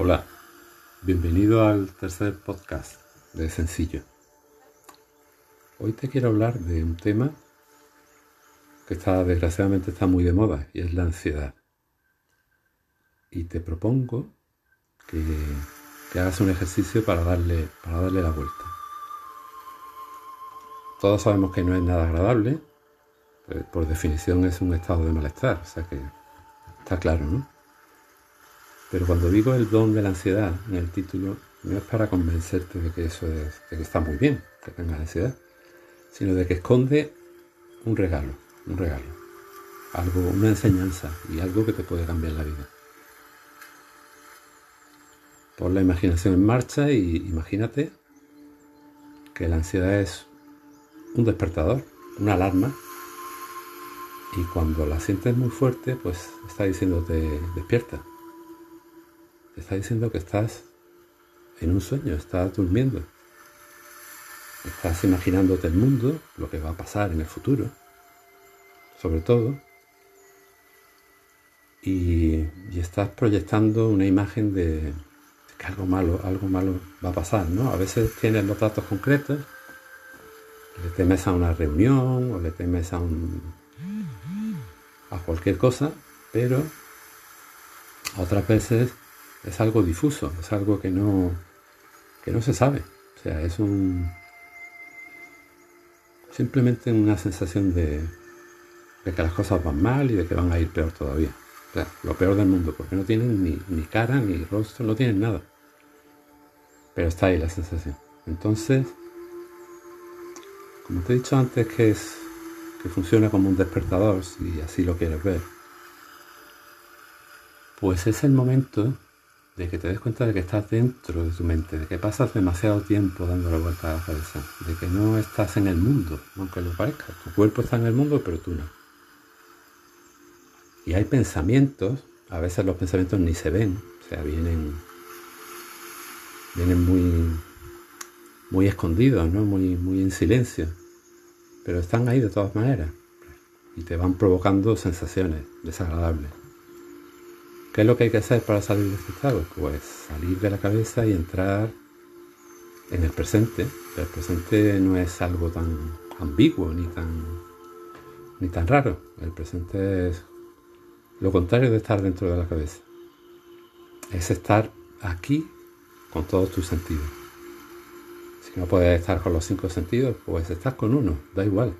Hola, bienvenido al tercer podcast de Sencillo. Hoy te quiero hablar de un tema que está desgraciadamente está muy de moda y es la ansiedad. Y te propongo que, que hagas un ejercicio para darle, para darle la vuelta. Todos sabemos que no es nada agradable, por definición es un estado de malestar, o sea que está claro, ¿no? Pero cuando digo el don de la ansiedad en el título, no es para convencerte de que eso es, de que está muy bien, que tengas ansiedad, sino de que esconde un regalo, un regalo, algo, una enseñanza y algo que te puede cambiar la vida. Pon la imaginación en marcha y imagínate que la ansiedad es un despertador, una alarma, y cuando la sientes muy fuerte, pues está diciéndote despierta, está diciendo que estás en un sueño, estás durmiendo. Estás imaginándote el mundo, lo que va a pasar en el futuro, sobre todo. Y, estás proyectando una imagen de, que algo malo, algo malo va a pasar, ¿no? A veces tienes los datos concretos, le temes a una reunión o le temes a un a cualquier cosa, pero otras veces es algo difuso, es algo que no, que no se sabe. O sea, es un. simplemente una sensación de, de que las cosas van mal y de que van a ir peor todavía. O sea, lo peor del mundo, porque no tienen ni, ni cara, ni rostro, no tienen nada. Pero está ahí la sensación. Entonces, como te he dicho antes, que es que funciona como un despertador, si así lo quieres ver, pues es el momento de que te des cuenta de que estás dentro de tu mente, de que pasas demasiado tiempo dándole vuelta a la cabeza, de que no estás en el mundo, aunque lo parezca. Tu cuerpo está en el mundo, pero tú no. Y hay pensamientos, a veces los pensamientos ni se ven, o sea, vienen, vienen muy, muy escondidos, ¿no? muy, muy en silencio, pero están ahí de todas maneras y te van provocando sensaciones desagradables. ¿Qué es lo que hay que hacer para salir de este estado? Pues salir de la cabeza y entrar en el presente. El presente no es algo tan ambiguo ni tan, ni tan raro. El presente es lo contrario de estar dentro de la cabeza. Es estar aquí con todos tus sentidos. Si no puedes estar con los cinco sentidos, pues estás con uno, da igual.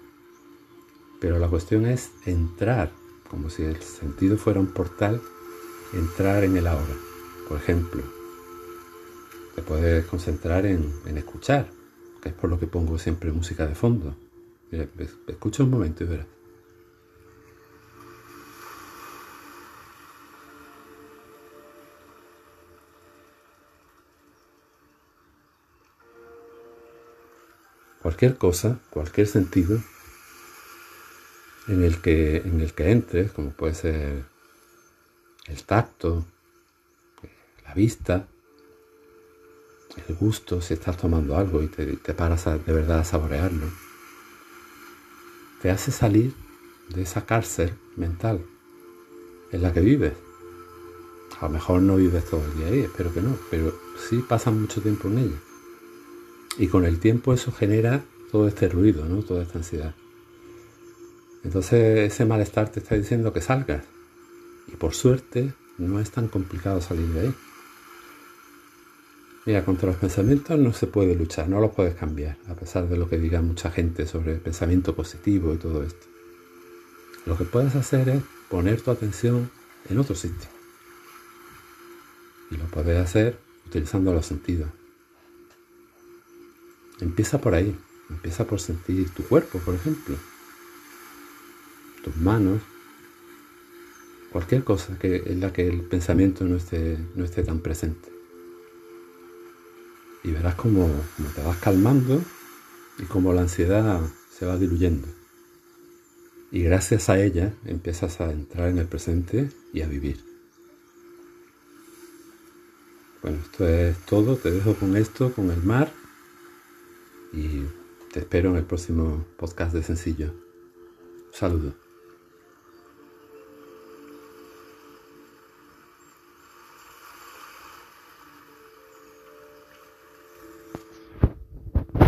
Pero la cuestión es entrar, como si el sentido fuera un portal entrar en el ahora. Por ejemplo, te puedes concentrar en, escuchar, que es por lo que pongo siempre música de fondo. Mira, escucha un momento y verás. Cualquier cosa, cualquier sentido en el que, en el que entres, como puede ser el tacto, la vista, el gusto si estás tomando algo y te, paras de verdad a saborearlo, te hace salir de esa cárcel mental en la que vives. A lo mejor no vives todo el día ahí, espero que no, pero sí pasas mucho tiempo en ella. Y con el tiempo eso genera todo este ruido, ¿no? toda esta ansiedad. Entonces ese malestar te está diciendo que salgas, y por suerte no es tan complicado salir de ahí. Mira, contra los pensamientos no se puede luchar, no los puedes cambiar, a pesar de lo que diga mucha gente sobre el pensamiento positivo y todo esto. Lo que puedes hacer es poner tu atención en otro sitio. Y lo puedes hacer utilizando los sentidos. Empieza por ahí, empieza por sentir tu cuerpo, por ejemplo, tus manos, cualquier cosa que, en la que el pensamiento no esté, no esté tan presente. Y verás cómo, te vas calmando y cómo la ansiedad se va diluyendo. Y gracias a ella empiezas a entrar en el presente y a vivir. Bueno, esto es todo. Te dejo con esto, con el mar. Y te espero en el próximo podcast de Sencillo. saludo.